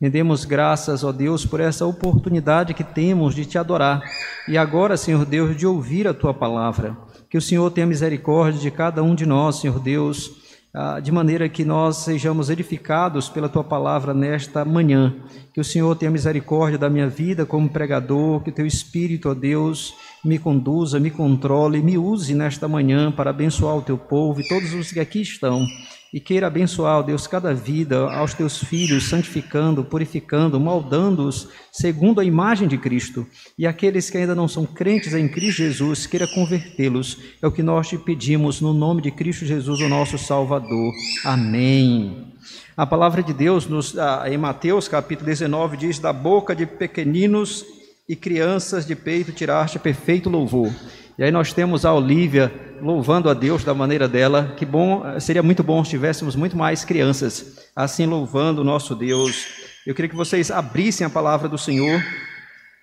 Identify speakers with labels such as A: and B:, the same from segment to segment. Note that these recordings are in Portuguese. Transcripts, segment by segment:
A: Rendemos graças, ó Deus, por essa oportunidade que temos de te adorar. E agora, Senhor Deus, de ouvir a tua palavra. Que o Senhor tenha misericórdia de cada um de nós, Senhor Deus, ah, de maneira que nós sejamos edificados pela tua palavra nesta manhã. Que o Senhor tenha misericórdia da minha vida como pregador, que o teu Espírito, ó Deus, me conduza, me controle, me use nesta manhã para abençoar o teu povo e todos os que aqui estão e queira abençoar, ó Deus, cada vida aos teus filhos, santificando, purificando, moldando-os segundo a imagem de Cristo. E aqueles que ainda não são crentes em Cristo Jesus, queira convertê-los. É o que nós te pedimos no nome de Cristo Jesus, o nosso Salvador. Amém. A palavra de Deus nos, ah, em Mateus capítulo 19 diz: Da boca de pequeninos e crianças de peito tiraste perfeito louvor. E aí nós temos a Olívia louvando a Deus da maneira dela. Que bom, seria muito bom se tivéssemos muito mais crianças assim louvando o nosso Deus. Eu queria que vocês abrissem a palavra do Senhor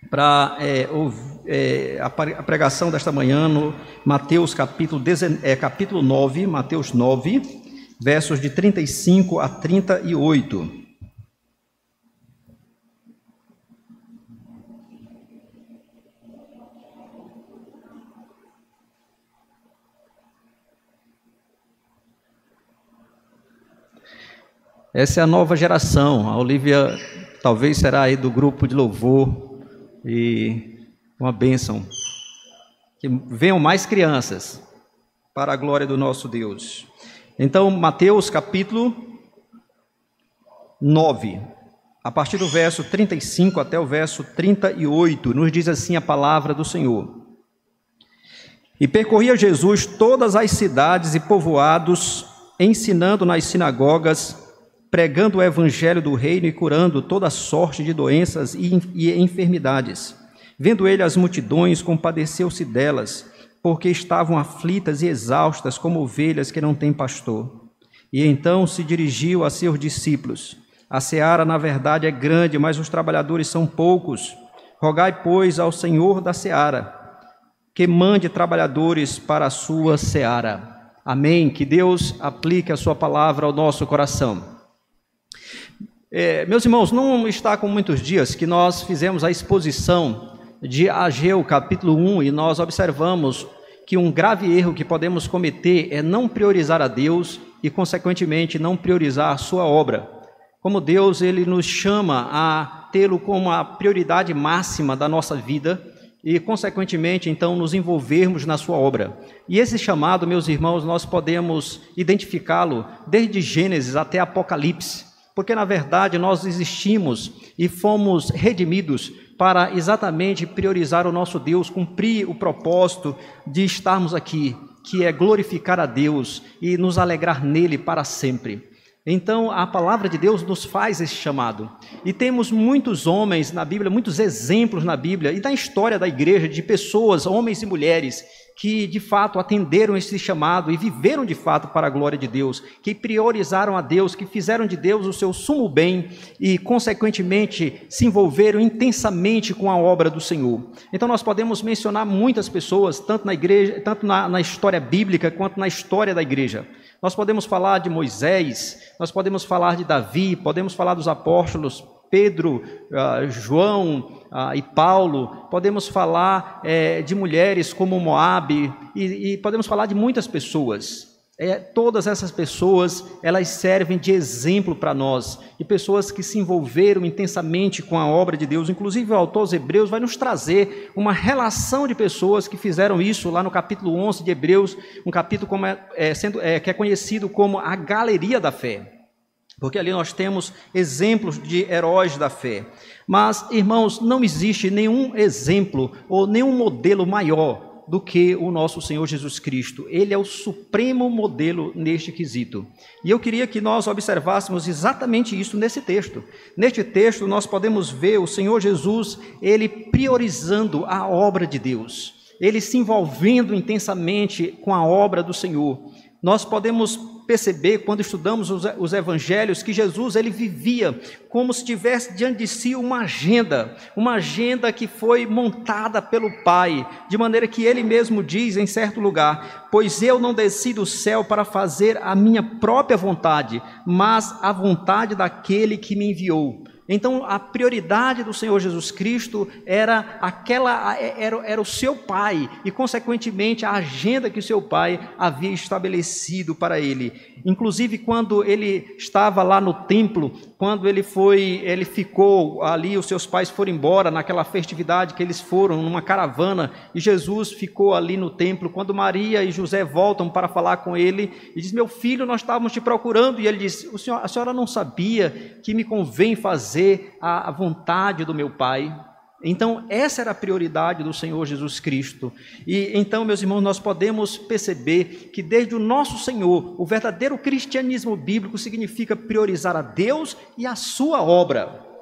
A: para é, é, a pregação desta manhã no Mateus capítulo, é, capítulo 9, Mateus 9, versos de 35 a 38. Essa é a nova geração. A Olivia talvez será aí do grupo de louvor e uma bênção. Que venham mais crianças para a glória do nosso Deus. Então, Mateus capítulo 9, a partir do verso 35 até o verso 38, nos diz assim a palavra do Senhor. E percorria Jesus todas as cidades e povoados, ensinando nas sinagogas, pregando o evangelho do reino e curando toda sorte de doenças e enfermidades. Vendo ele as multidões, compadeceu-se delas, porque estavam aflitas e exaustas como ovelhas que não têm pastor. E então se dirigiu a seus discípulos: A seara, na verdade, é grande, mas os trabalhadores são poucos. Rogai, pois, ao Senhor da seara que mande trabalhadores para a sua seara. Amém. Que Deus aplique a sua palavra ao nosso coração. É, meus irmãos, não está com muitos dias que nós fizemos a exposição de Ageu, capítulo 1, e nós observamos que um grave erro que podemos cometer é não priorizar a Deus e, consequentemente, não priorizar a sua obra. Como Deus ele nos chama a tê-lo como a prioridade máxima da nossa vida e, consequentemente, então, nos envolvermos na sua obra. E esse chamado, meus irmãos, nós podemos identificá-lo desde Gênesis até Apocalipse porque na verdade nós existimos e fomos redimidos para exatamente priorizar o nosso Deus, cumprir o propósito de estarmos aqui, que é glorificar a Deus e nos alegrar nele para sempre. Então, a palavra de Deus nos faz esse chamado. E temos muitos homens na Bíblia, muitos exemplos na Bíblia e na história da igreja de pessoas, homens e mulheres, que de fato atenderam esse chamado e viveram de fato para a glória de Deus, que priorizaram a Deus, que fizeram de Deus o seu sumo bem e, consequentemente, se envolveram intensamente com a obra do Senhor. Então, nós podemos mencionar muitas pessoas, tanto na igreja, tanto na, na história bíblica quanto na história da igreja. Nós podemos falar de Moisés, nós podemos falar de Davi, podemos falar dos apóstolos Pedro, uh, João uh, e Paulo, podemos falar é, de mulheres como Moabe e, e, podemos falar de muitas pessoas. É, todas essas pessoas, elas servem de exemplo para nós, de pessoas que se envolveram intensamente com a obra de Deus. Inclusive, o autor aos Hebreus vai nos trazer uma relação de pessoas que fizeram isso lá no capítulo 11 de Hebreus, um capítulo como é, é, sendo, é, que é conhecido como a galeria da fé porque ali nós temos exemplos de heróis da fé. Mas, irmãos, não existe nenhum exemplo ou nenhum modelo maior do que o nosso Senhor Jesus Cristo. Ele é o supremo modelo neste quesito. E eu queria que nós observássemos exatamente isso nesse texto. Neste texto nós podemos ver o Senhor Jesus, ele priorizando a obra de Deus. Ele se envolvendo intensamente com a obra do Senhor. Nós podemos perceber quando estudamos os, os, evangelhos que Jesus ele vivia como se tivesse diante de si uma agenda, uma agenda que foi montada pelo Pai, de maneira que ele mesmo diz em certo lugar: "Pois eu não desci do céu para fazer a minha própria vontade, mas a vontade daquele que me enviou." Então, a prioridade do Senhor Jesus Cristo era aquela era, era o seu pai e consequentemente a agenda que o seu pai havia estabelecido para ele. Inclusive quando ele estava lá no templo, quando ele foi, ele ficou ali, os seus pais foram embora naquela festividade que eles foram numa caravana e Jesus ficou ali no templo. Quando Maria e José voltam para falar com ele e diz: "Meu filho, nós estávamos te procurando", e ele diz: "O senhor, a senhora não sabia que me convém fazer fazer a vontade do meu Pai. Então, essa era a prioridade do Senhor Jesus Cristo. E então, meus irmãos, nós podemos perceber que desde o nosso Senhor, o verdadeiro cristianismo bíblico significa priorizar a Deus e a sua obra.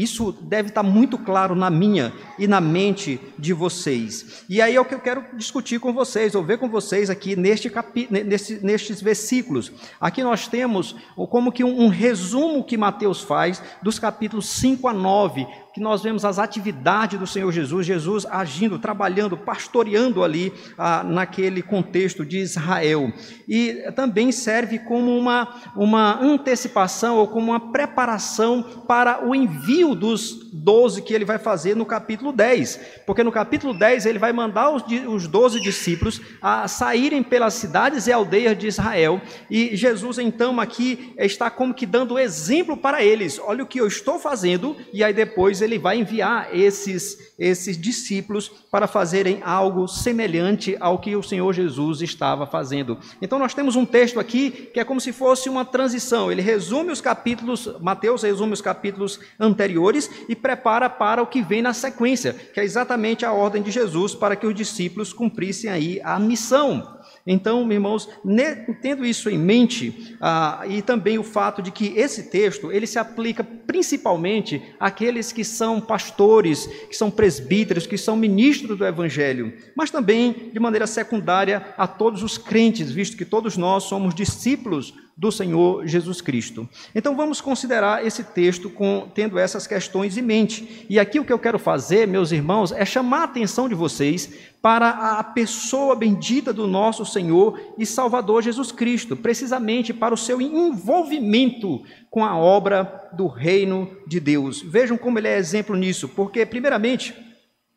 A: Isso deve estar muito claro na minha e na mente de vocês. E aí é o que eu quero discutir com vocês, ou ver com vocês aqui neste capi, nesse, nestes versículos. Aqui nós temos como que um, um resumo que Mateus faz dos capítulos 5 a 9, que nós vemos as atividades do Senhor Jesus, Jesus agindo, trabalhando, pastoreando ali ah, naquele contexto de Israel. E também serve como uma, uma antecipação ou como uma preparação para o envio dos doze que ele vai fazer no capítulo 10. Porque no capítulo 10 ele vai mandar os doze discípulos a saírem pelas cidades e aldeias de Israel. E Jesus, então, aqui está como que dando exemplo para eles: olha o que eu estou fazendo, e aí depois ele vai enviar esses, esses discípulos para fazerem algo semelhante ao que o Senhor Jesus estava fazendo. Então nós temos um texto aqui que é como se fosse uma transição. Ele resume os capítulos, Mateus resume os capítulos anteriores e prepara para o que vem na sequência, que é exatamente a ordem de Jesus para que os discípulos cumprissem aí a missão. Então, irmãos, tendo isso em mente, ah, e também o fato de que esse texto, ele se aplica principalmente àqueles que são pastores, que são presbíteros, que são ministros do Evangelho, mas também, de maneira secundária, a todos os crentes, visto que todos nós somos discípulos do Senhor Jesus Cristo. Então vamos considerar esse texto com, tendo essas questões em mente. E aqui o que eu quero fazer, meus irmãos, é chamar a atenção de vocês para a pessoa bendita do nosso Senhor e Salvador Jesus Cristo, precisamente para o seu envolvimento com a obra do reino de Deus. Vejam como ele é exemplo nisso, porque primeiramente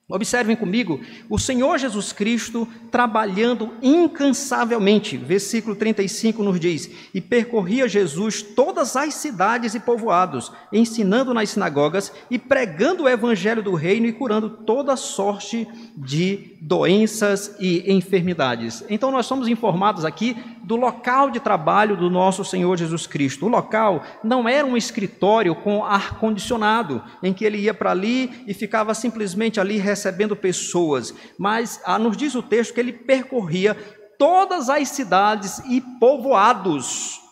A: Observem comigo, o Senhor Jesus Cristo trabalhando incansavelmente, versículo 35 nos diz: E percorria Jesus todas as cidades e povoados, ensinando nas sinagogas e pregando o evangelho do reino e curando toda sorte de doenças e enfermidades. Então, nós somos informados aqui do local de trabalho do nosso Senhor Jesus Cristo. O local não era um escritório com ar-condicionado, em que ele ia para ali e ficava simplesmente ali recebendo pessoas, mas ah, nos diz o texto que ele percorria todas as cidades e povoados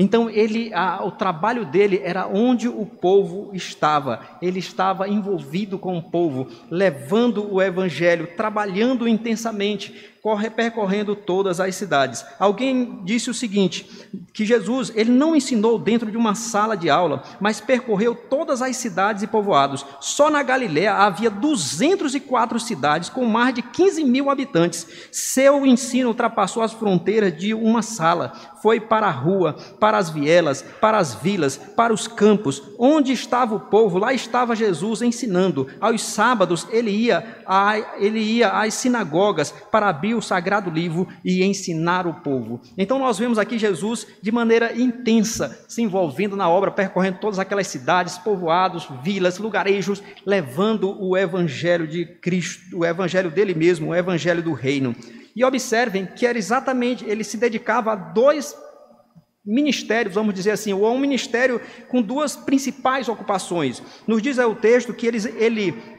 A: então ele, a, o trabalho dele era onde o povo estava. Ele estava envolvido com o povo, levando o evangelho, trabalhando intensamente, percorrendo todas as cidades. Alguém disse o seguinte, que Jesus, ele não ensinou dentro de uma sala de aula, mas percorreu todas as cidades e povoados. Só na Galiléia havia 204 cidades com mais de 15 mil habitantes. Seu ensino ultrapassou as fronteiras de uma sala, foi para a rua, para as vielas, para as vilas, para os campos. Onde estava o povo, lá estava Jesus ensinando. Aos sábados ele ia, a, ele ia às sinagogas para abrir o sagrado livro e ensinar o povo. Então nós vemos aqui Jesus de maneira intensa se envolvendo na obra, percorrendo todas aquelas cidades, povoados, vilas, lugarejos, levando o evangelho de Cristo, o evangelho dele mesmo, o evangelho do reino. E observem que era exatamente, ele se dedicava a dois ministérios, vamos dizer assim, ou a um ministério com duas principais ocupações. Nos diz aí o texto que ele, ele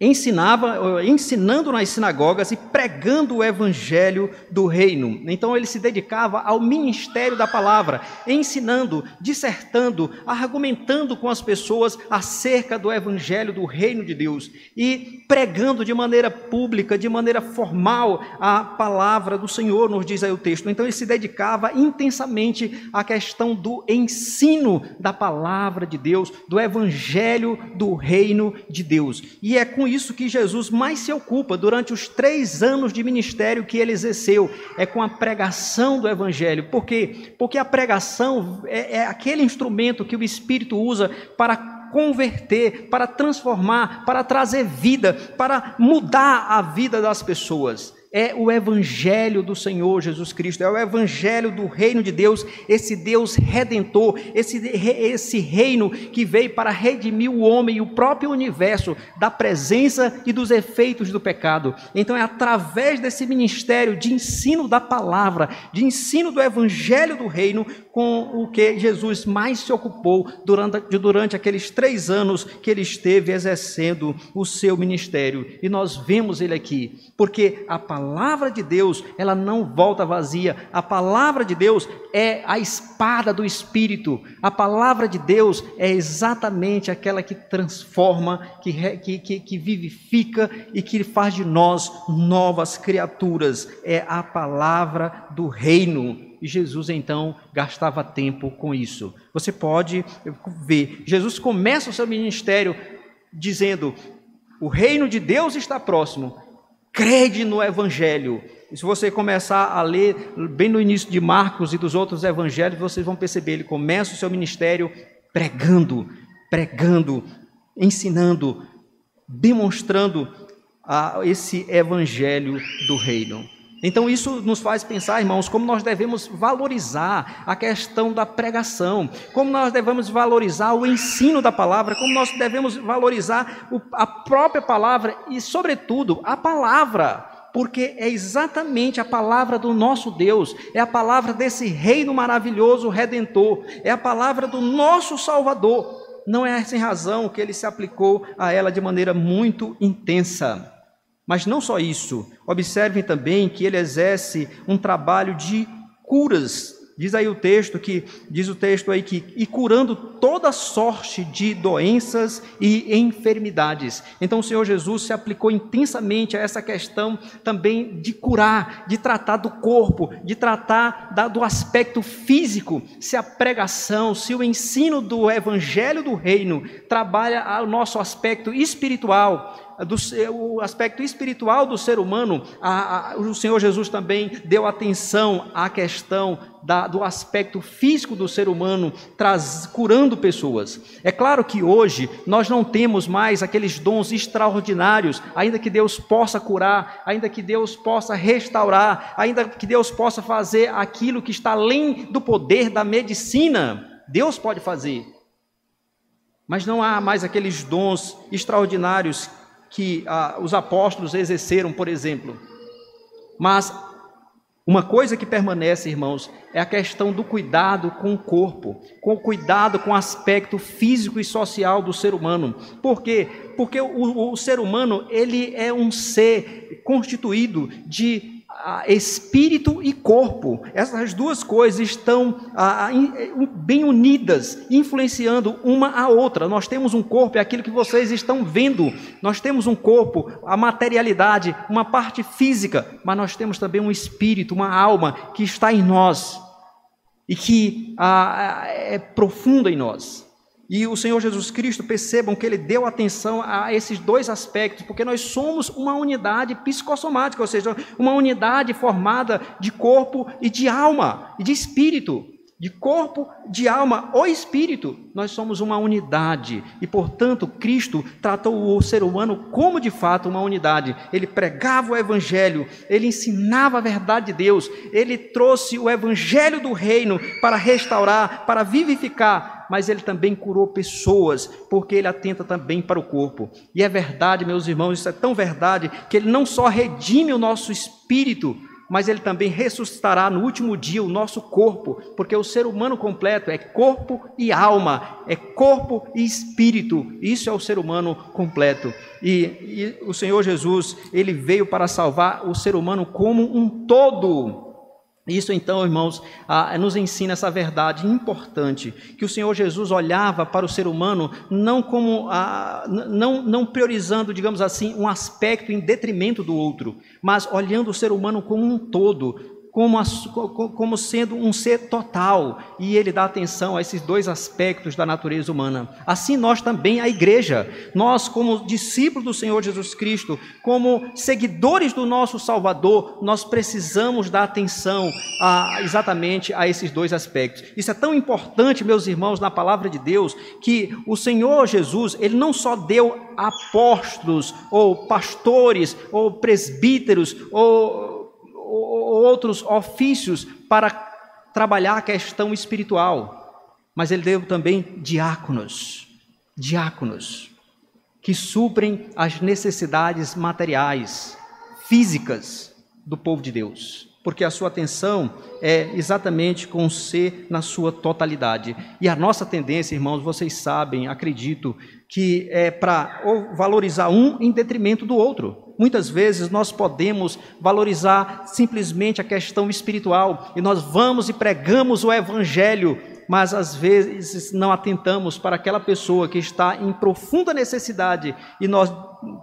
A: ensinava, ensinando nas sinagogas e pregando o evangelho do reino. Então ele se dedicava ao ministério da palavra, ensinando, dissertando, argumentando com as pessoas acerca do evangelho do reino de Deus e pregando de maneira pública, de maneira formal a palavra do Senhor, nos diz aí o texto. Então ele se dedicava intensamente à questão do ensino da palavra de Deus, do evangelho do reino de Deus. E é com isso que Jesus mais se ocupa durante os três anos de ministério que ele exerceu, é com a pregação do Evangelho. Por quê? Porque a pregação é, é aquele instrumento que o Espírito usa para converter, para transformar, para trazer vida, para mudar a vida das pessoas é o Evangelho do Senhor Jesus Cristo, é o Evangelho do reino de Deus, esse Deus redentor, esse, esse reino que veio para redimir o homem e o próprio universo da presença e dos efeitos do pecado. Então é através desse ministério de ensino da palavra, de ensino do Evangelho do reino, com o que Jesus mais se ocupou durante, durante aqueles três anos que ele esteve exercendo o seu ministério. E nós vemos ele aqui, porque a palavra palavra de Deus, ela não volta vazia. A palavra de Deus é a espada do Espírito. A palavra de Deus é exatamente aquela que transforma, que, que, que, que vivifica e que faz de nós novas criaturas. É a palavra do reino. E Jesus então gastava tempo com isso. Você pode ver, Jesus começa o seu ministério dizendo: o reino de Deus está próximo crede no Evangelho. E se você começar a ler bem no início de Marcos e dos outros evangelhos, vocês vão perceber, ele começa o seu ministério pregando, pregando, ensinando, demonstrando a esse evangelho do reino. Então, isso nos faz pensar, irmãos, como nós devemos valorizar a questão da pregação, como nós devemos valorizar o ensino da palavra, como nós devemos valorizar a própria palavra e, sobretudo, a palavra porque é exatamente a palavra do nosso Deus, é a palavra desse reino maravilhoso redentor, é a palavra do nosso Salvador. Não é sem razão que ele se aplicou a ela de maneira muito intensa. Mas não só isso, observem também que ele exerce um trabalho de curas. Diz aí o texto que diz o texto aí que e curando toda sorte de doenças e enfermidades. Então o Senhor Jesus se aplicou intensamente a essa questão também de curar, de tratar do corpo, de tratar da, do aspecto físico. Se a pregação, se o ensino do evangelho do reino trabalha o nosso aspecto espiritual, do, o aspecto espiritual do ser humano, a, a, o Senhor Jesus também deu atenção à questão da, do aspecto físico do ser humano, traz, curando pessoas. É claro que hoje nós não temos mais aqueles dons extraordinários, ainda que Deus possa curar, ainda que Deus possa restaurar, ainda que Deus possa fazer aquilo que está além do poder da medicina. Deus pode fazer. Mas não há mais aqueles dons extraordinários que ah, os apóstolos exerceram, por exemplo. Mas uma coisa que permanece, irmãos, é a questão do cuidado com o corpo, com o cuidado com o aspecto físico e social do ser humano. Por quê? Porque o, o ser humano, ele é um ser constituído de espírito e corpo. Essas duas coisas estão bem unidas, influenciando uma a outra. Nós temos um corpo, é aquilo que vocês estão vendo. Nós temos um corpo, a materialidade, uma parte física, mas nós temos também um espírito, uma alma que está em nós e que é profunda em nós. E o Senhor Jesus Cristo, percebam que ele deu atenção a esses dois aspectos, porque nós somos uma unidade psicossomática, ou seja, uma unidade formada de corpo e de alma, e de espírito. De corpo, de alma ou espírito, nós somos uma unidade e, portanto, Cristo tratou o ser humano como de fato uma unidade. Ele pregava o Evangelho, ele ensinava a verdade de Deus, ele trouxe o Evangelho do reino para restaurar, para vivificar mas ele também curou pessoas, porque ele atenta também para o corpo. E é verdade, meus irmãos, isso é tão verdade que ele não só redime o nosso espírito, mas ele também ressuscitará no último dia o nosso corpo, porque o ser humano completo é corpo e alma, é corpo e espírito. Isso é o ser humano completo. E, e o Senhor Jesus, ele veio para salvar o ser humano como um todo. Isso então, irmãos, nos ensina essa verdade importante, que o Senhor Jesus olhava para o ser humano não como não, não priorizando, digamos assim, um aspecto em detrimento do outro, mas olhando o ser humano como um todo, como, a, como sendo um ser total, e ele dá atenção a esses dois aspectos da natureza humana. Assim, nós também, a igreja, nós, como discípulos do Senhor Jesus Cristo, como seguidores do nosso Salvador, nós precisamos dar atenção a, exatamente a esses dois aspectos. Isso é tão importante, meus irmãos, na palavra de Deus, que o Senhor Jesus, ele não só deu apóstolos, ou pastores, ou presbíteros, ou outros ofícios para trabalhar a questão espiritual, mas ele deu também diáconos, diáconos, que suprem as necessidades materiais, físicas do povo de Deus, porque a sua atenção é exatamente com o ser na sua totalidade. E a nossa tendência, irmãos, vocês sabem, acredito, que é para valorizar um em detrimento do outro. Muitas vezes nós podemos valorizar simplesmente a questão espiritual e nós vamos e pregamos o evangelho, mas às vezes não atentamos para aquela pessoa que está em profunda necessidade e nós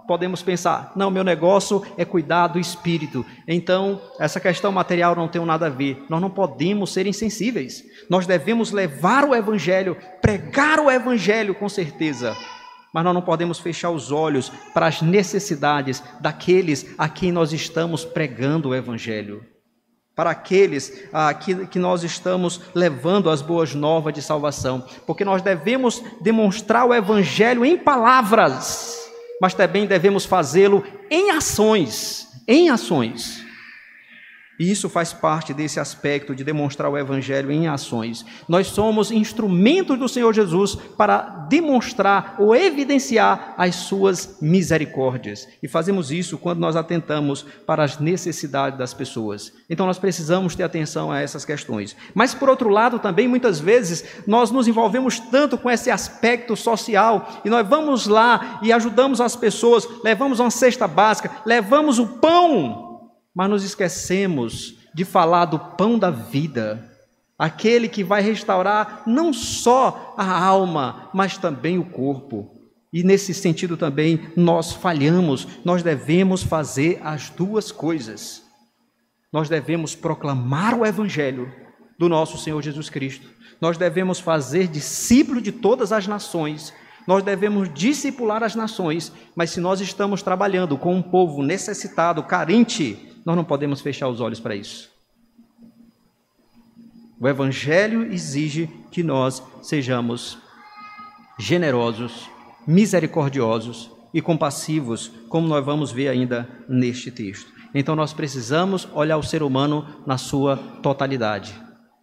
A: podemos pensar: não, meu negócio é cuidar do espírito, então essa questão material não tem nada a ver. Nós não podemos ser insensíveis, nós devemos levar o evangelho, pregar o evangelho com certeza mas nós não podemos fechar os olhos para as necessidades daqueles a quem nós estamos pregando o Evangelho, para aqueles a que, que nós estamos levando as boas novas de salvação, porque nós devemos demonstrar o Evangelho em palavras, mas também devemos fazê-lo em ações, em ações. E isso faz parte desse aspecto de demonstrar o Evangelho em ações. Nós somos instrumentos do Senhor Jesus para demonstrar ou evidenciar as suas misericórdias. E fazemos isso quando nós atentamos para as necessidades das pessoas. Então nós precisamos ter atenção a essas questões. Mas por outro lado, também muitas vezes nós nos envolvemos tanto com esse aspecto social e nós vamos lá e ajudamos as pessoas, levamos uma cesta básica, levamos o pão mas nos esquecemos de falar do pão da vida, aquele que vai restaurar não só a alma, mas também o corpo. E nesse sentido também nós falhamos, nós devemos fazer as duas coisas. Nós devemos proclamar o evangelho do nosso Senhor Jesus Cristo. Nós devemos fazer discípulo de todas as nações. Nós devemos discipular as nações, mas se nós estamos trabalhando com um povo necessitado, carente, nós não podemos fechar os olhos para isso. O Evangelho exige que nós sejamos generosos, misericordiosos e compassivos, como nós vamos ver ainda neste texto. Então nós precisamos olhar o ser humano na sua totalidade,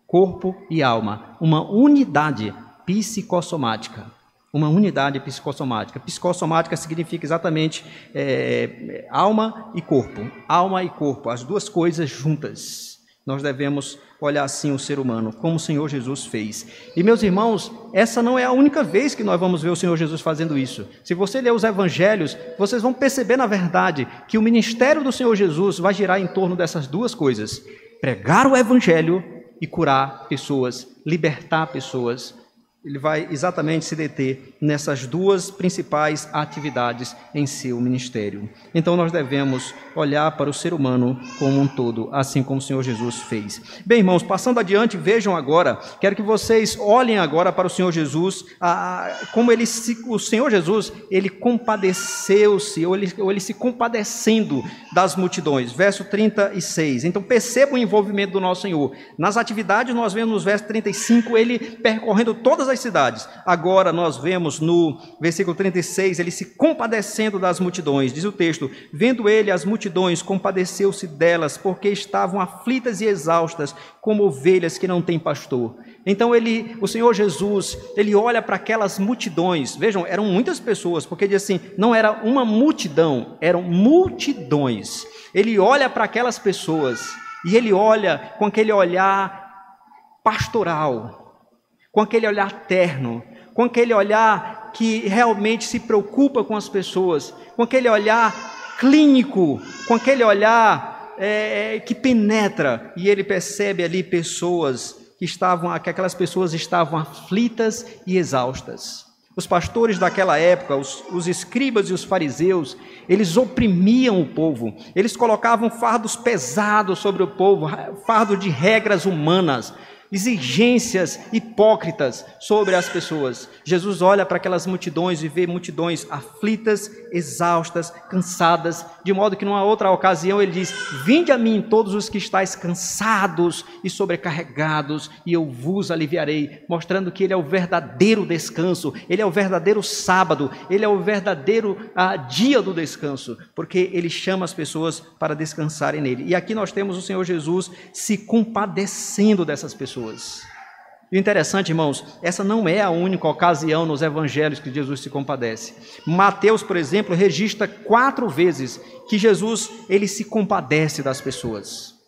A: corpo e alma, uma unidade psicossomática uma unidade psicossomática. Psicossomática significa exatamente é, alma e corpo. Alma e corpo, as duas coisas juntas. Nós devemos olhar assim o ser humano, como o Senhor Jesus fez. E meus irmãos, essa não é a única vez que nós vamos ver o Senhor Jesus fazendo isso. Se você ler os evangelhos, vocês vão perceber, na verdade, que o ministério do Senhor Jesus vai girar em torno dessas duas coisas: pregar o evangelho e curar pessoas, libertar pessoas, ele vai exatamente se deter nessas duas principais atividades em seu ministério. Então nós devemos olhar para o ser humano como um todo, assim como o Senhor Jesus fez. Bem, irmãos, passando adiante, vejam agora, quero que vocês olhem agora para o Senhor Jesus, como ele se, o Senhor Jesus, ele compadeceu-se, ou ele, ou ele se compadecendo das multidões. Verso 36. Então perceba o envolvimento do nosso Senhor. Nas atividades, nós vemos no verso 35, ele percorrendo todas as cidades. Agora nós vemos no versículo 36, ele se compadecendo das multidões. Diz o texto: Vendo ele as multidões, compadeceu-se delas, porque estavam aflitas e exaustas, como ovelhas que não têm pastor. Então ele, o Senhor Jesus, ele olha para aquelas multidões. Vejam, eram muitas pessoas, porque diz assim, não era uma multidão, eram multidões. Ele olha para aquelas pessoas e ele olha com aquele olhar pastoral, com aquele olhar terno, com aquele olhar que realmente se preocupa com as pessoas, com aquele olhar clínico, com aquele olhar é, que penetra, e ele percebe ali pessoas que estavam, que aquelas pessoas estavam aflitas e exaustas. Os pastores daquela época, os, os, escribas e os fariseus, eles oprimiam o povo, eles colocavam fardos pesados sobre o povo, fardo de regras humanas, exigências hipócritas sobre as pessoas. Jesus olha para aquelas multidões e vê multidões aflitas, exaustas, cansadas, de modo que numa outra ocasião ele diz: Vinde a mim todos os que estáis cansados e sobrecarregados, e eu vos aliviarei, mostrando que ele é o verdadeiro descanso, ele é o verdadeiro sábado, ele é o verdadeiro ah, dia do descanso, porque ele chama as pessoas para descansarem nele. E aqui nós temos o Senhor Jesus se compadecendo dessas pessoas pessoas. E o interessante, irmãos, essa não é a única ocasião nos evangelhos que Jesus se compadece. Mateus, por exemplo, registra quatro vezes que Jesus ele se compadece das pessoas.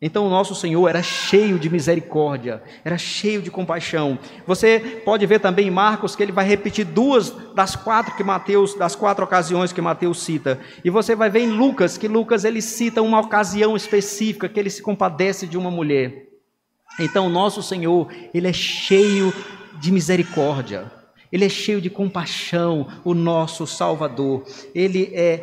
A: Então o nosso Senhor era cheio de misericórdia, era cheio de compaixão. Você pode ver também em Marcos que ele vai repetir duas das quatro que Mateus, das quatro ocasiões que Mateus cita. E você vai ver em Lucas que Lucas ele cita uma ocasião específica que ele se compadece de uma mulher. Então, nosso Senhor, Ele é cheio de misericórdia, Ele é cheio de compaixão, o nosso Salvador. Ele é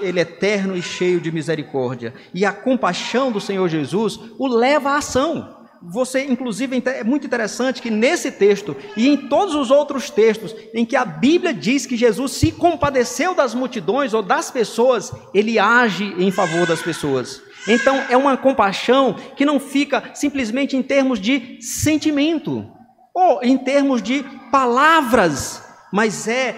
A: ele é eterno e cheio de misericórdia. E a compaixão do Senhor Jesus o leva à ação. Você, inclusive, é muito interessante que nesse texto e em todos os outros textos em que a Bíblia diz que Jesus se compadeceu das multidões ou das pessoas, ele age em favor das pessoas. Então é uma compaixão que não fica simplesmente em termos de sentimento ou em termos de palavras, mas é,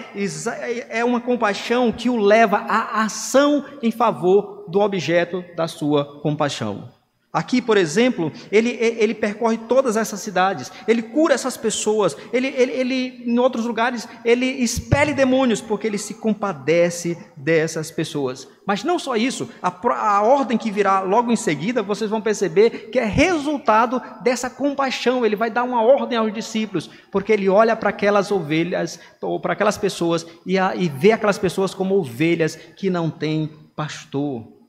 A: é uma compaixão que o leva à ação em favor do objeto da sua compaixão. Aqui, por exemplo, ele, ele percorre todas essas cidades, ele cura essas pessoas, ele, ele, ele, em outros lugares, ele expele demônios, porque ele se compadece dessas pessoas. Mas não só isso, a, a ordem que virá logo em seguida, vocês vão perceber que é resultado dessa compaixão. Ele vai dar uma ordem aos discípulos, porque ele olha para aquelas ovelhas, ou para aquelas pessoas, e, a, e vê aquelas pessoas como ovelhas que não têm pastor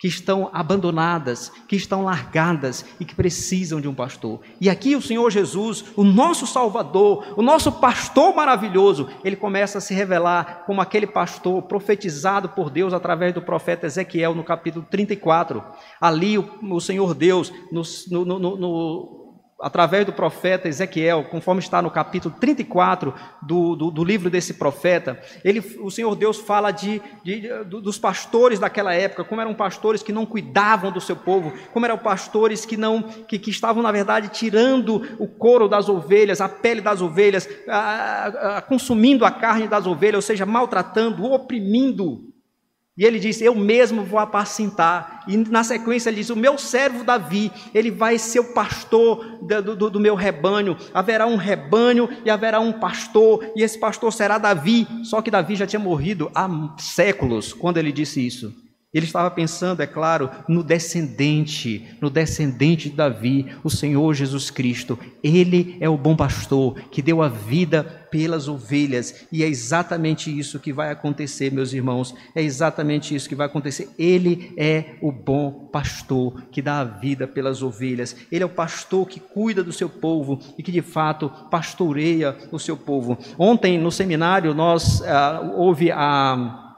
A: que estão abandonadas, que estão largadas e que precisam de um pastor. E aqui o Senhor Jesus, o nosso Salvador, o nosso pastor maravilhoso, ele começa a se revelar como aquele pastor profetizado por Deus através do profeta Ezequiel no capítulo 34. Ali o, Senhor Deus, no, no, no através do profeta Ezequiel, conforme está no capítulo 34 do, do, do livro desse profeta, ele, o Senhor Deus fala de, de, de, dos pastores daquela época, como eram pastores que não cuidavam do seu povo, como eram pastores que não que, que estavam, na verdade, tirando o couro das ovelhas, a pele das ovelhas, a, a, consumindo a carne das ovelhas, ou seja, maltratando, oprimindo e ele diz: Eu mesmo vou apacentar. E na sequência ele diz: O meu servo Davi, ele vai ser o pastor do, do, do, meu rebanho. Haverá um rebanho e haverá um pastor, e esse pastor será Davi. Só que Davi já tinha morrido há séculos quando ele disse isso. Ele estava pensando, é claro, no descendente, no descendente de Davi, o Senhor Jesus Cristo. Ele é o bom pastor que deu a vida pelas ovelhas, e é exatamente isso que vai acontecer, meus irmãos. É exatamente isso que vai acontecer. Ele é o bom pastor que dá a vida pelas ovelhas. Ele é o pastor que cuida do seu povo e que de fato pastoreia o seu povo. Ontem no seminário nós uh, houve a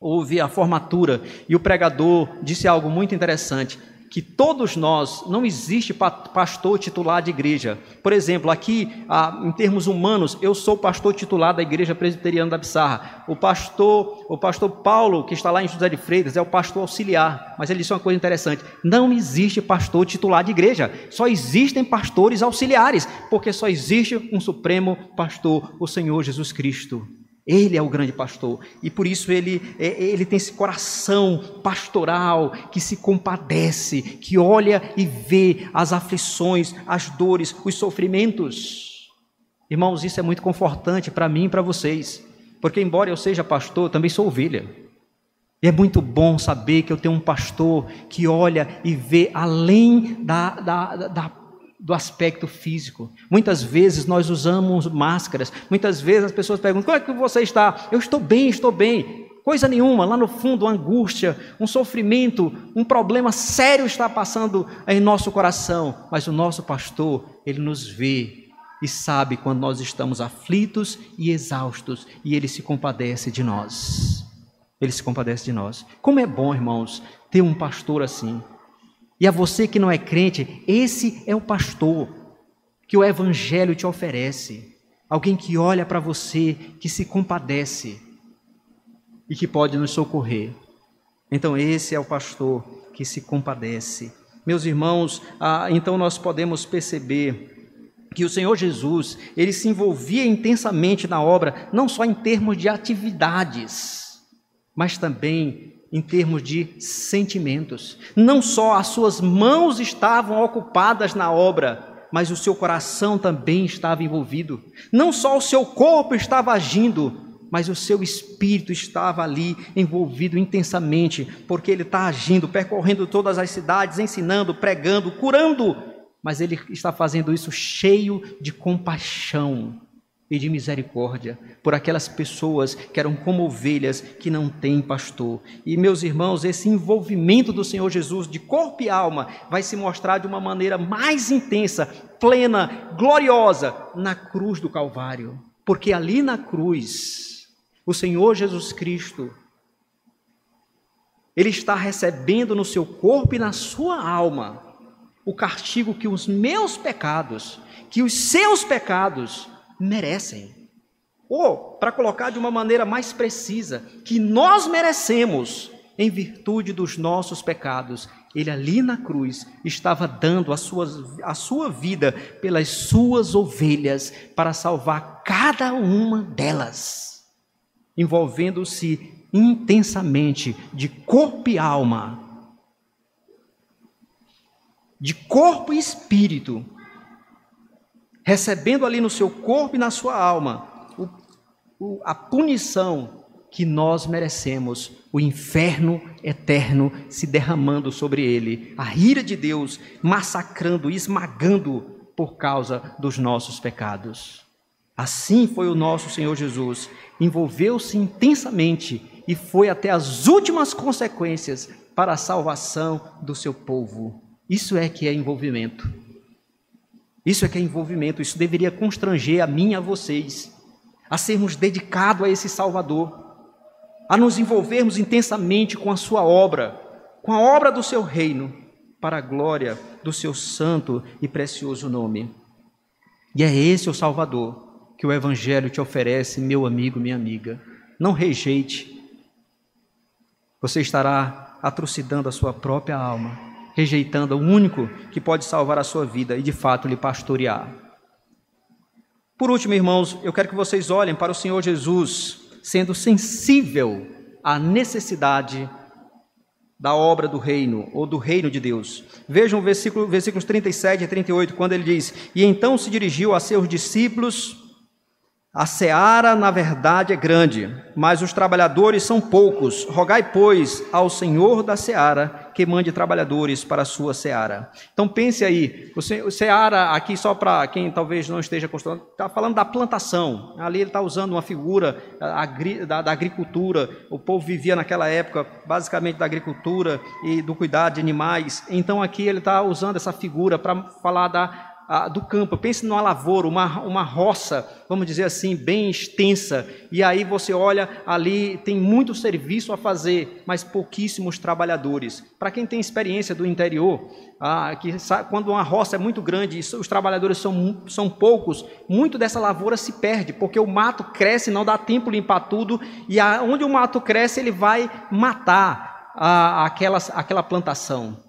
A: houve a formatura e o pregador disse algo muito interessante, que todos nós, não existe pastor titular de igreja. Por exemplo, aqui, em termos humanos, eu sou pastor titular da Igreja Presbiteriana da Bissarra. O pastor, o pastor Paulo, que está lá em José de Freitas, é o pastor auxiliar. Mas ele disse uma coisa interessante: não existe pastor titular de igreja, só existem pastores auxiliares, porque só existe um supremo pastor, o Senhor Jesus Cristo. Ele é o grande pastor e por isso ele, é, ele tem esse coração pastoral que se compadece, que olha e vê as aflições, as dores, os sofrimentos. Irmãos, isso é muito confortante para mim e para vocês, porque, embora eu seja pastor, eu também sou ovelha. E é muito bom saber que eu tenho um pastor que olha e vê além da, da, da do aspecto físico. Muitas vezes nós usamos máscaras, muitas vezes as pessoas perguntam: como é que você está? Eu estou bem, estou bem. Coisa nenhuma, lá no fundo, uma angústia, um sofrimento, um problema sério está passando em nosso coração, mas o nosso pastor, ele nos vê e sabe quando nós estamos aflitos e exaustos e ele se compadece de nós. Ele se compadece de nós. Como é bom, irmãos, ter um pastor assim. E a você que não é crente, esse é o pastor que o evangelho te oferece. Alguém que olha para você, que se compadece e que pode nos socorrer. Então, esse é o pastor que se compadece. Meus irmãos, ah, então nós podemos perceber que o Senhor Jesus, ele se envolvia intensamente na obra, não só em termos de atividades, mas também em termos de sentimentos. Não só as suas mãos estavam ocupadas na obra, mas o seu coração também estava envolvido. Não só o seu corpo estava agindo, mas o seu espírito estava ali envolvido intensamente, porque ele está agindo, percorrendo todas as cidades, ensinando, pregando, curando, mas ele está fazendo isso cheio de compaixão e de misericórdia por aquelas pessoas que eram como ovelhas que não têm pastor. E meus irmãos, esse envolvimento do Senhor Jesus de corpo e alma vai se mostrar de uma maneira mais intensa, plena, gloriosa na cruz do Calvário, porque ali na cruz o Senhor Jesus Cristo ele está recebendo no seu corpo e na sua alma o castigo que os meus pecados, que os seus pecados merecem. Ou, para colocar de uma maneira mais precisa, que nós merecemos em virtude dos nossos pecados. Ele ali na cruz estava dando a sua, a sua vida pelas suas ovelhas para salvar cada uma delas, envolvendo-se intensamente de corpo e alma, de corpo e espírito, recebendo ali no seu corpo e na sua alma o, o, a punição que nós merecemos, o inferno eterno se derramando sobre ele, a ira de Deus massacrando, esmagando por causa dos nossos pecados. Assim foi o nosso Senhor Jesus, envolveu-se intensamente e foi até as últimas consequências para a salvação do seu povo. Isso é que é envolvimento. Isso é que é envolvimento, isso deveria constranger a mim e a vocês, a sermos dedicados a esse Salvador, a nos envolvermos intensamente com a sua obra, com a obra do seu reino, para a glória do seu santo e precioso nome. E é esse o Salvador que o Evangelho te oferece, meu amigo, minha amiga. Não rejeite. Você estará atrocidando a sua própria alma rejeitando o único que pode salvar a sua vida e de fato lhe pastorear. Por último, irmãos, eu quero que vocês olhem para o Senhor Jesus sendo sensível à necessidade da obra do reino ou do reino de Deus. Vejam o versículo, versículos 37 e 38, quando ele diz: E então se dirigiu a seus discípulos a seara, na verdade, é grande, mas os trabalhadores são poucos. Rogai, pois, ao Senhor da seara que mande trabalhadores para a sua seara. Então pense aí, o seara, aqui só para quem talvez não esteja acostumado, está falando da plantação. Ali ele está usando uma figura da, da agricultura. O povo vivia naquela época basicamente da agricultura e do cuidado de animais. Então aqui ele está usando essa figura para falar da ah, do campo. Pense numa lavoura, uma, uma roça, vamos dizer assim, bem extensa. E aí você olha ali, tem muito serviço a fazer, mas pouquíssimos trabalhadores. Para quem tem experiência do interior, ah, que sabe, quando uma roça é muito grande e os trabalhadores são, são poucos, muito dessa lavoura se perde, porque o mato cresce, não dá tempo limpar tudo, e a, onde o mato cresce, ele vai matar a, aquela, aquela plantação.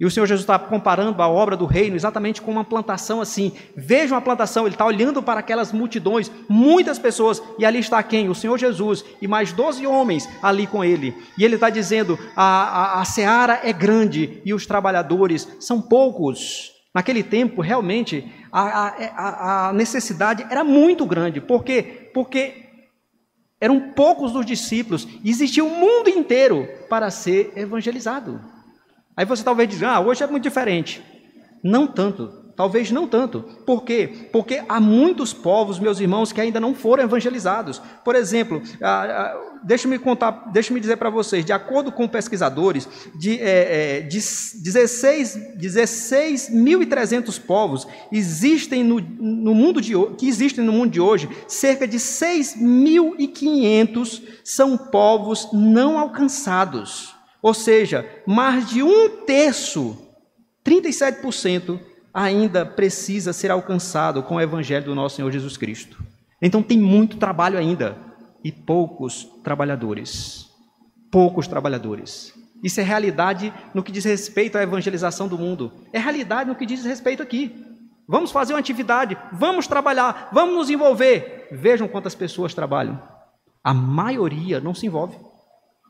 A: E o Senhor Jesus está comparando a obra do reino exatamente com uma plantação assim. Veja uma plantação, ele está olhando para aquelas multidões, muitas pessoas, e ali está quem? O Senhor Jesus e mais doze homens ali com ele. E ele está dizendo: a, a, a seara é grande e os trabalhadores são poucos. Naquele tempo, realmente, a, a, necessidade era muito grande. Por quê? Porque eram poucos dos discípulos existia o mundo inteiro para ser evangelizado. Aí você talvez diga, ah, hoje é muito diferente. Não tanto. Talvez não tanto. Por quê? Porque há muitos povos, meus irmãos, que ainda não foram evangelizados. Por exemplo, deixa-me contar, deixa-me dizer para vocês, de acordo com pesquisadores, de, é, é, de 16.300 16 povos existem no, no mundo de, que existem no mundo de hoje, cerca de 6.500 são povos não alcançados. Ou seja, mais de um terço, 37%, ainda precisa ser alcançado com o evangelho do nosso Senhor Jesus Cristo. Então tem muito trabalho ainda e poucos trabalhadores. Poucos trabalhadores. Isso é realidade no que diz respeito à evangelização do mundo. É realidade no que diz respeito aqui. Vamos fazer uma atividade, vamos trabalhar, vamos nos envolver. Vejam quantas pessoas trabalham. A maioria não se envolve.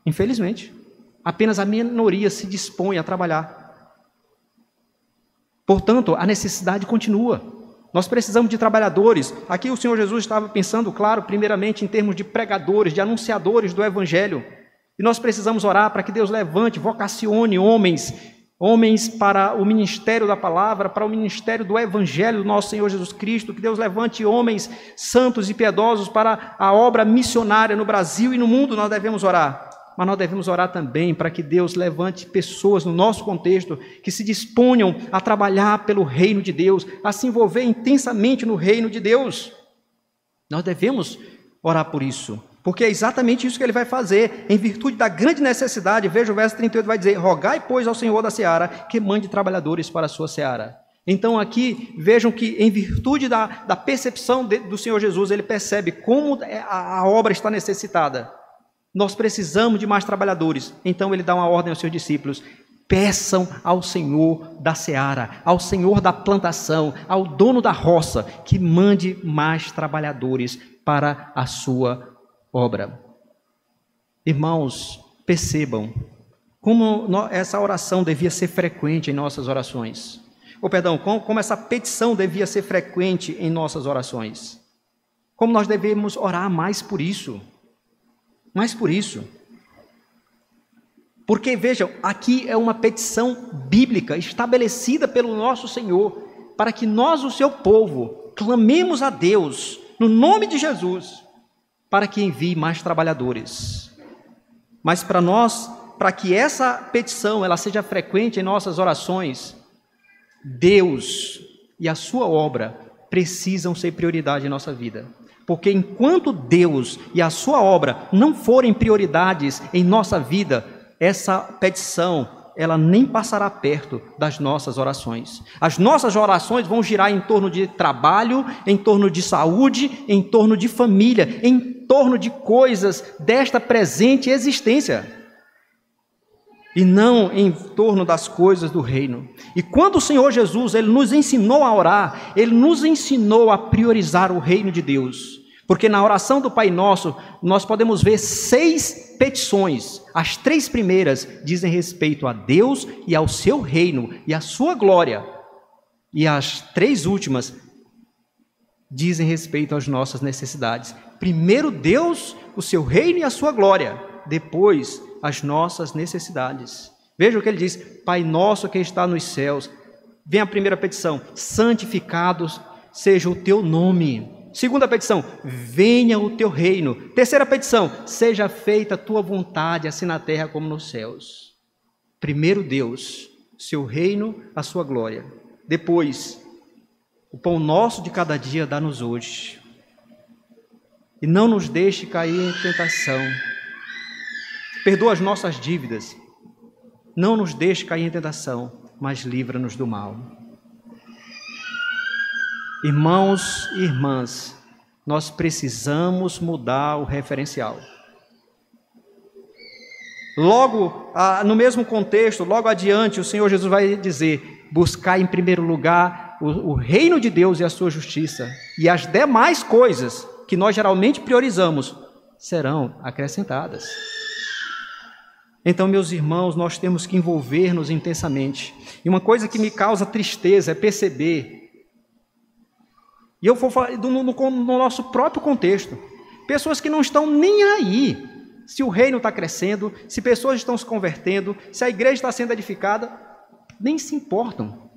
A: Infelizmente. Apenas a minoria se dispõe a trabalhar. Portanto, a necessidade continua. Nós precisamos de trabalhadores. Aqui o Senhor Jesus estava pensando, claro, primeiramente em termos de pregadores, de anunciadores do Evangelho. E nós precisamos orar para que Deus levante, vocacione homens, homens para o ministério da palavra, para o ministério do Evangelho do nosso Senhor Jesus Cristo. Que Deus levante homens santos e piedosos para a obra missionária no Brasil e no mundo. Nós devemos orar mas nós devemos orar também para que Deus levante pessoas no nosso contexto que se disponham a trabalhar pelo reino de Deus, a se envolver intensamente no reino de Deus. Nós devemos orar por isso, porque é exatamente isso que ele vai fazer, em virtude da grande necessidade. Veja o verso 38, vai dizer: Rogai, pois, ao Senhor da seara que mande trabalhadores para a sua seara. Então, aqui, vejam que, em virtude da, da percepção de, do Senhor Jesus, ele percebe como é, a, a obra está necessitada. Nós precisamos de mais trabalhadores. Então ele dá uma ordem aos seus discípulos: peçam ao Senhor da seara, ao Senhor da plantação, ao dono da roça, que mande mais trabalhadores para a sua obra. Irmãos, percebam como essa oração devia ser frequente em nossas orações. Ou perdão, como essa petição devia ser frequente em nossas orações. Como nós devemos orar mais por isso. Mas por isso. Porque vejam, aqui é uma petição bíblica estabelecida pelo nosso Senhor, para que nós, o seu povo, clamemos a Deus, no nome de Jesus, para que envie mais trabalhadores. Mas para nós, para que essa petição ela seja frequente em nossas orações, Deus e a sua obra precisam ser prioridade em nossa vida. Porque enquanto Deus e a sua obra não forem prioridades em nossa vida, essa petição ela nem passará perto das nossas orações. As nossas orações vão girar em torno de trabalho, em torno de saúde, em torno de família, em torno de coisas desta presente existência. E não em torno das coisas do reino. E quando o Senhor Jesus ele nos ensinou a orar, ele nos ensinou a priorizar o reino de Deus. Porque na oração do Pai Nosso, nós podemos ver seis petições. As três primeiras dizem respeito a Deus e ao seu reino e à sua glória. E as três últimas dizem respeito às nossas necessidades. Primeiro Deus, o seu reino e a sua glória. Depois, as nossas necessidades. Veja o que ele diz: Pai nosso que está nos céus. Vem a primeira petição: santificados seja o teu nome. Segunda petição, venha o teu reino. Terceira petição, seja feita a tua vontade, assim na terra como nos céus. Primeiro Deus, seu reino, a sua glória. Depois, o pão nosso de cada dia dá-nos hoje. E não nos deixe cair em tentação. Perdoa as nossas dívidas. Não nos deixe cair em tentação, mas livra-nos do mal. Irmãos e irmãs, nós precisamos mudar o referencial. Logo, no mesmo contexto, logo adiante, o Senhor Jesus vai dizer: buscar em primeiro lugar o, reino de Deus e a sua justiça, e as demais coisas que nós geralmente priorizamos serão acrescentadas. Então, meus irmãos, nós temos que envolver-nos intensamente. E uma coisa que me causa tristeza é perceber e eu vou falar no, no, no nosso próprio contexto. Pessoas que não estão nem aí se o reino está crescendo, se pessoas estão se convertendo, se a igreja está sendo edificada, nem se importam.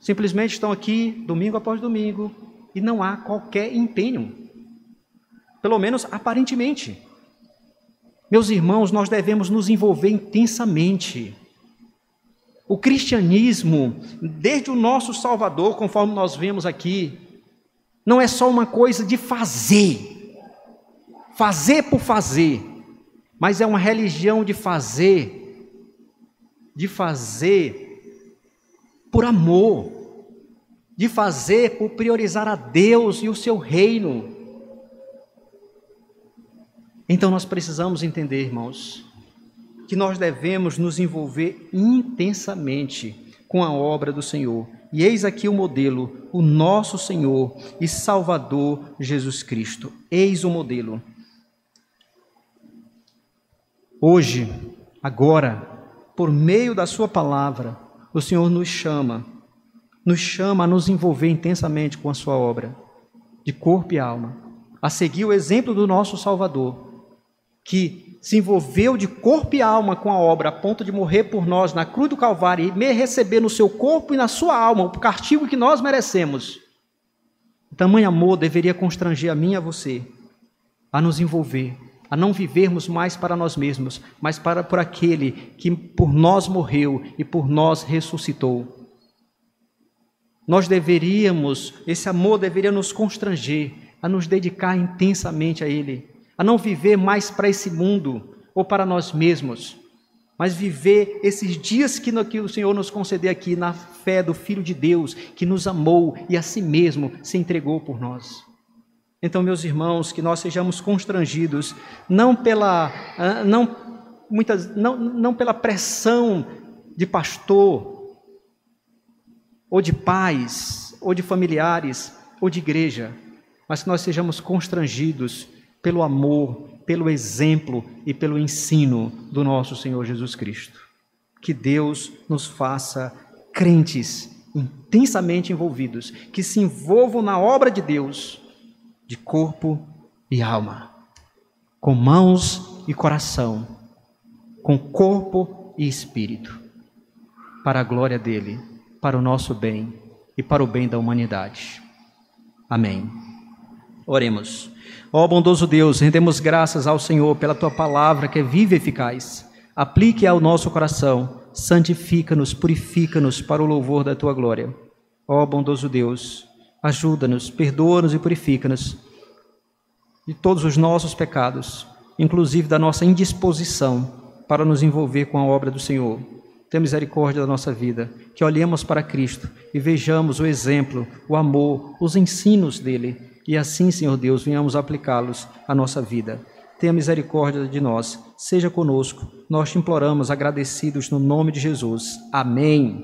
A: simplesmente estão aqui domingo após domingo e não há qualquer empenho, pelo menos aparentemente. Meus irmãos, nós devemos nos envolver intensamente. O cristianismo, desde o nosso Salvador, conforme nós vemos aqui, não é só uma coisa de fazer, fazer por fazer, mas é uma religião de fazer, de fazer por amor, de fazer por priorizar a Deus e o seu reino. Então nós precisamos entender, irmãos, que nós devemos nos envolver intensamente com a obra do Senhor. E eis aqui o modelo, o nosso Senhor e Salvador Jesus Cristo. Eis o modelo. Hoje, agora, por meio da Sua palavra, o Senhor nos chama, nos chama a nos envolver intensamente com a Sua obra, de corpo e alma, a seguir o exemplo do nosso Salvador que se envolveu de corpo e alma com a obra, a ponto de morrer por nós na cruz do Calvário e me receber no seu corpo e na sua alma o castigo que nós merecemos. Tamanho amor deveria constranger a mim e a você a nos envolver, a não vivermos mais para nós mesmos, mas para por aquele que por nós morreu e por nós ressuscitou. Nós deveríamos, esse amor deveria nos constranger a nos dedicar intensamente a ele a não viver mais para esse mundo ou para nós mesmos, mas viver esses dias que, no, que o Senhor nos conceder aqui na fé do Filho de Deus, que nos amou e a si mesmo se entregou por nós. Então, meus irmãos, que nós sejamos constrangidos, não pela, ah, não, muitas, não, não pela pressão de pastor, ou de pais, ou de familiares, ou de igreja, mas que nós sejamos constrangidos pelo amor, pelo exemplo e pelo ensino do nosso Senhor Jesus Cristo. Que Deus nos faça crentes intensamente envolvidos, que se envolvam na obra de Deus de corpo e alma, com mãos e coração, com corpo e espírito, para a glória dele, para o nosso bem e para o bem da humanidade. Amém. Oremos. Ó bondoso Deus, rendemos graças ao Senhor pela tua palavra que é viva e eficaz. Aplique ao nosso coração, santifica-nos, purifica-nos para o louvor da tua glória. Ó bondoso Deus, ajuda-nos, perdoa-nos e purifica-nos de todos os nossos pecados, inclusive da nossa indisposição para nos envolver com a obra do Senhor. Tenha misericórdia da nossa vida, que olhemos para Cristo e vejamos o exemplo, o amor, os ensinos dele e assim, Senhor Deus, venhamos aplicá-los à nossa vida. Tenha misericórdia de nós, seja conosco. Nós te imploramos agradecidos no nome de Jesus. Amém.